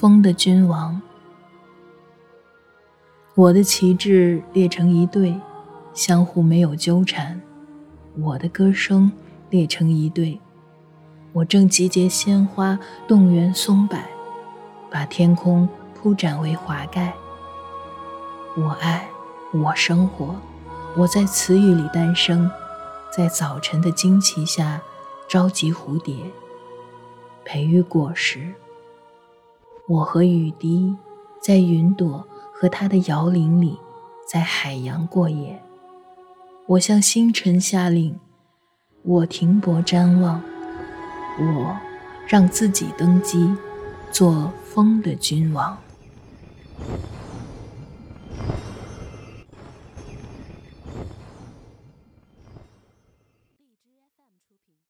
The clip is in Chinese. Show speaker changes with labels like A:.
A: 风的君王。我的旗帜列成一队，相互没有纠缠；我的歌声列成一队，我正集结鲜花，动员松柏，把天空铺展为华盖。我爱，我生活，我在词语里诞生，在早晨的惊奇下召集蝴蝶，培育果实。我和雨滴在云朵和它的摇铃里，在海洋过夜。我向星辰下令，我停泊瞻望，我让自己登基，做风的君王。